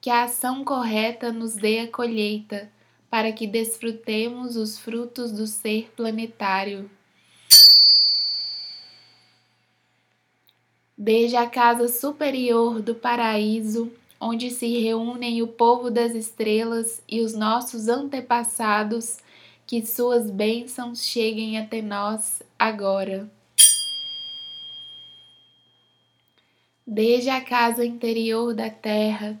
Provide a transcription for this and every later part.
que a ação correta nos dê a colheita, para que desfrutemos os frutos do ser planetário. Desde a casa superior do paraíso, onde se reúnem o povo das estrelas e os nossos antepassados, que suas bênçãos cheguem até nós agora. Desde a casa interior da Terra,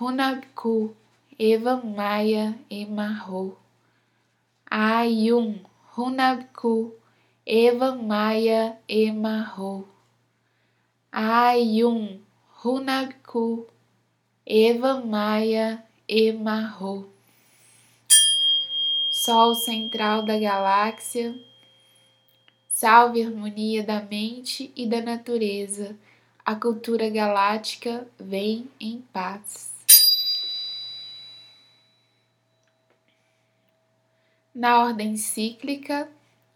Hunabku, Eva Maia Emarro. Ayum, Hunabku, Eva Maia Emarro. Ayum, Hunabku, Eva Maia Emarro. Sol central da galáxia, salve harmonia da mente e da natureza. A cultura galáctica vem em paz. Na ordem cíclica,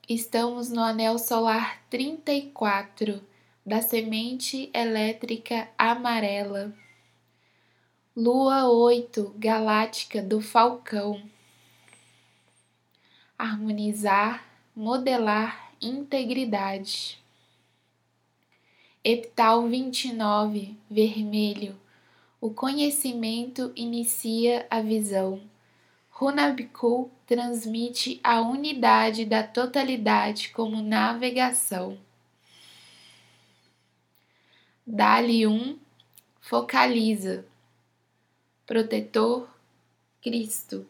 estamos no anel solar 34 da semente elétrica amarela. Lua 8 galáctica do Falcão. Harmonizar, modelar integridade. Epital 29 vermelho. O conhecimento inicia a visão. Runabku transmite a unidade da totalidade como navegação. Dali um focaliza. Protetor Cristo.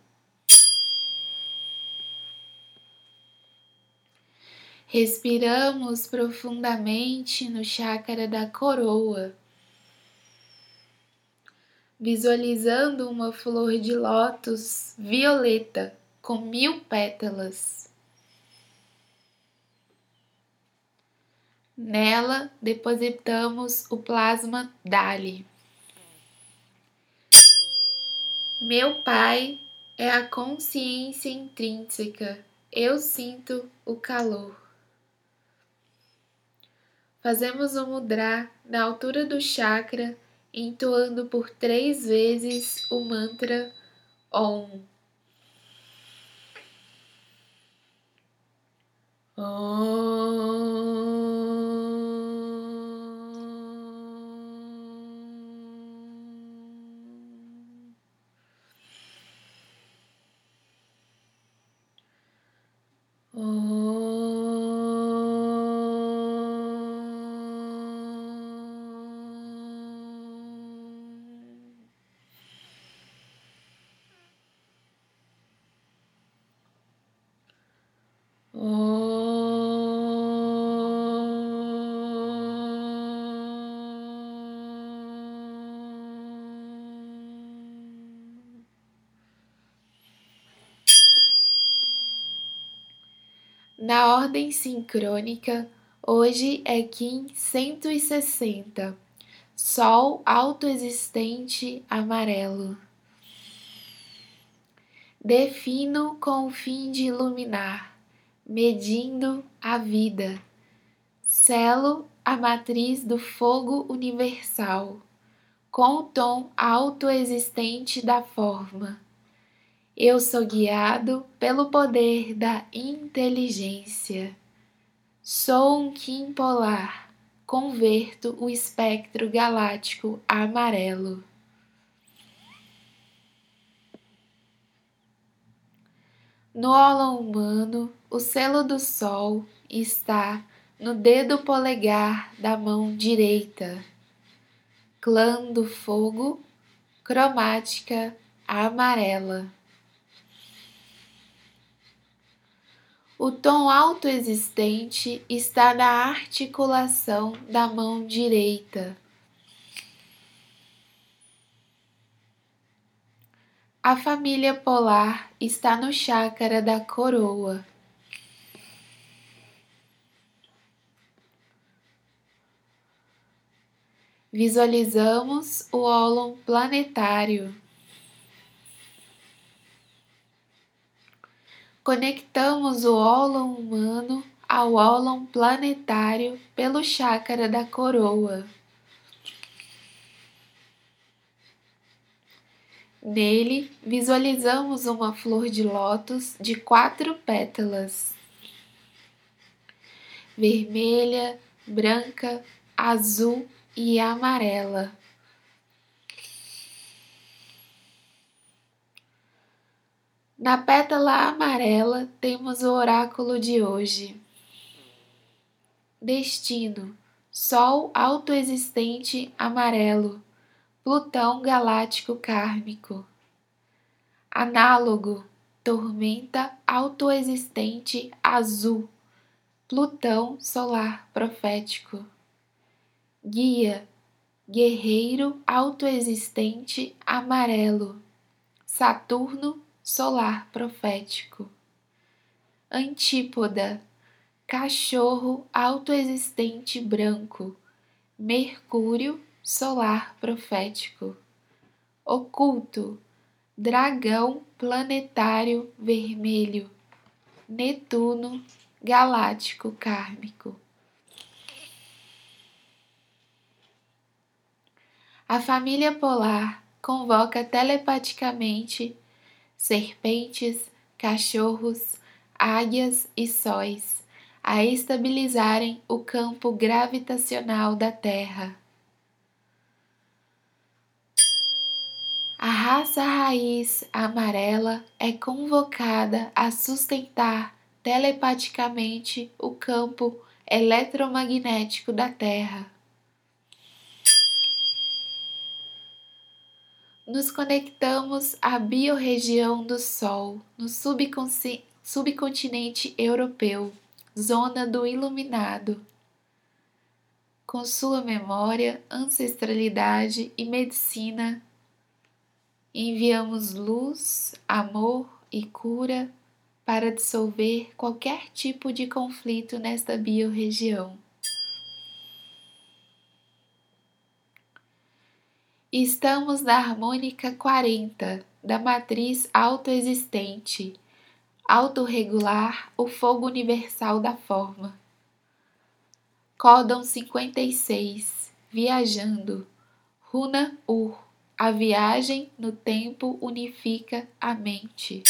Respiramos profundamente no chácara da coroa visualizando uma flor de lótus violeta com mil pétalas. Nela depositamos o plasma Dali. Meu Pai é a consciência intrínseca. Eu sinto o calor. Fazemos o mudra na altura do chakra entoando por três vezes o mantra Om. Om. Na ordem sincrônica, hoje é Kim 160, Sol autoexistente amarelo. Defino com o fim de iluminar, medindo a vida. Selo a matriz do fogo universal, com o tom autoexistente da forma. Eu sou guiado pelo poder da inteligência. Sou um Kim polar converto o espectro galáctico amarelo. No ólon humano, o selo do Sol está no dedo polegar da mão direita. Clã do fogo, cromática amarela. O tom autoexistente está na articulação da mão direita. A família polar está no chácara da coroa. Visualizamos o ólon planetário. Conectamos o ólon humano ao ólon planetário pelo chácara da coroa. Nele, visualizamos uma flor de lótus de quatro pétalas: vermelha, branca, azul e amarela. Na pétala amarela temos o oráculo de hoje. Destino: Sol autoexistente amarelo, Plutão galáctico kármico. Análogo: Tormenta autoexistente azul, Plutão solar profético. Guia: Guerreiro autoexistente amarelo, Saturno solar profético. Antípoda, cachorro autoexistente branco, Mercúrio solar profético. Oculto, dragão planetário vermelho, Netuno galáctico kármico. A família polar convoca telepaticamente serpentes, cachorros, águias e sóis a estabilizarem o campo gravitacional da Terra. A raça raiz amarela é convocada a sustentar telepaticamente o campo eletromagnético da Terra. Nos conectamos à biorregião do Sol, no subcontinente europeu, zona do iluminado. Com sua memória, ancestralidade e medicina, enviamos luz, amor e cura para dissolver qualquer tipo de conflito nesta biorregião. Estamos na harmônica 40 da matriz autoexistente, autorregular o fogo universal da forma. Códon 56 Viajando Runa Ur A viagem no tempo unifica a mente.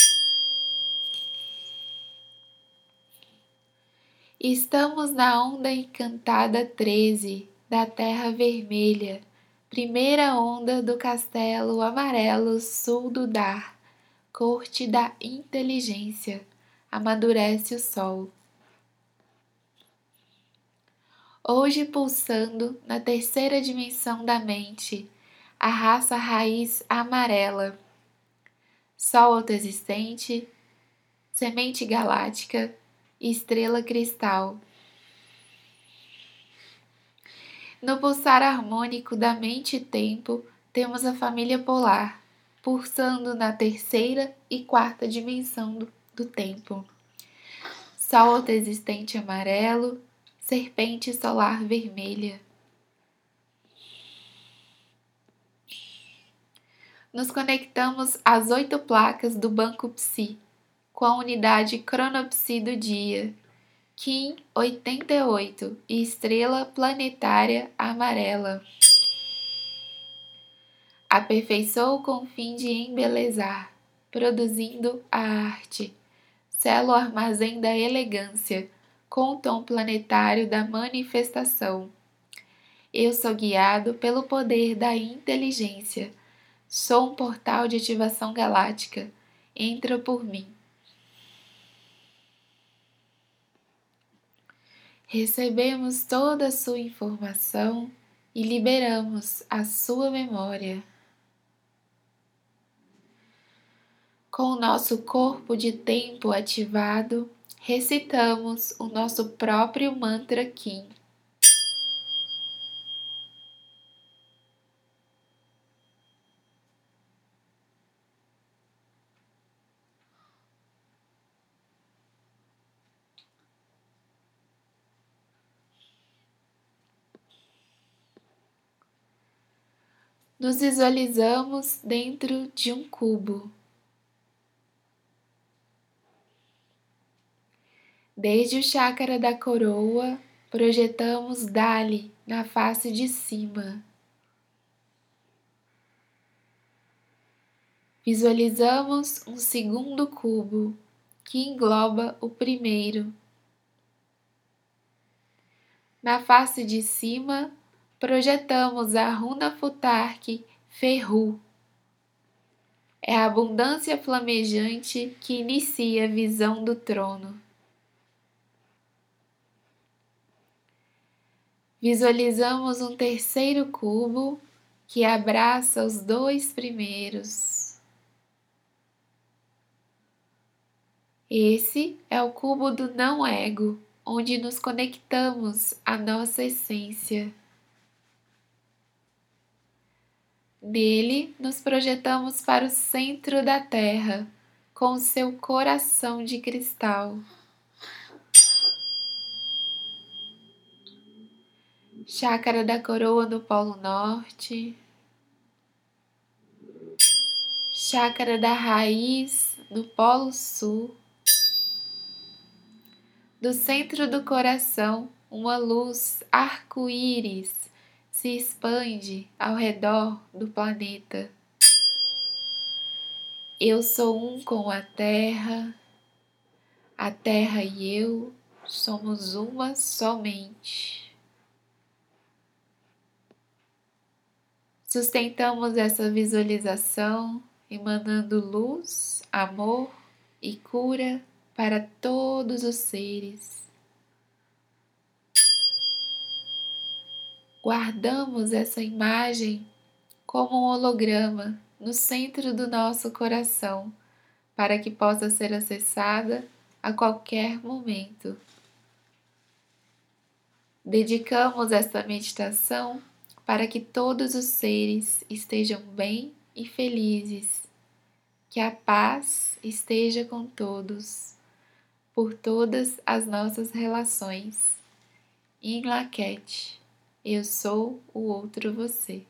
Estamos na onda encantada 13 da Terra Vermelha primeira onda do castelo amarelo sul do Dar, corte da inteligência, amadurece o sol. Hoje pulsando na terceira dimensão da mente, a raça raiz amarela, sol autoexistente, semente galáctica, estrela cristal. No pulsar harmônico da mente e tempo, temos a família polar, pulsando na terceira e quarta dimensão do, do tempo. Sol autoexistente amarelo, serpente solar vermelha. Nos conectamos às oito placas do banco Psi, com a unidade cronopsi do dia, Kim 88 e estrela planetária amarela. Aperfeiçoou com o fim de embelezar, produzindo a arte. Selo armazém da elegância, com o tom planetário da manifestação. Eu sou guiado pelo poder da inteligência. Sou um portal de ativação galáctica. Entra por mim. Recebemos toda a sua informação e liberamos a sua memória. Com o nosso corpo de tempo ativado, recitamos o nosso próprio mantra Kim. Nos visualizamos dentro de um cubo. Desde o chácara da coroa, projetamos Dali na face de cima. Visualizamos um segundo cubo que engloba o primeiro. Na face de cima, projetamos a runa Futark Ferru. É a abundância flamejante que inicia a visão do trono. Visualizamos um terceiro cubo que abraça os dois primeiros. Esse é o cubo do não ego, onde nos conectamos à nossa essência. Nele, nos projetamos para o centro da Terra, com seu coração de cristal. Chácara da coroa no Polo Norte. Chácara da raiz no Polo Sul. Do centro do coração, uma luz arco-íris se expande ao redor do planeta. Eu sou um com a Terra, a Terra e eu somos uma somente. Sustentamos essa visualização emanando luz, amor e cura para todos os seres. Guardamos essa imagem como um holograma no centro do nosso coração, para que possa ser acessada a qualquer momento. Dedicamos esta meditação para que todos os seres estejam bem e felizes, que a paz esteja com todos, por todas as nossas relações. Em Laquete. Eu sou o outro você.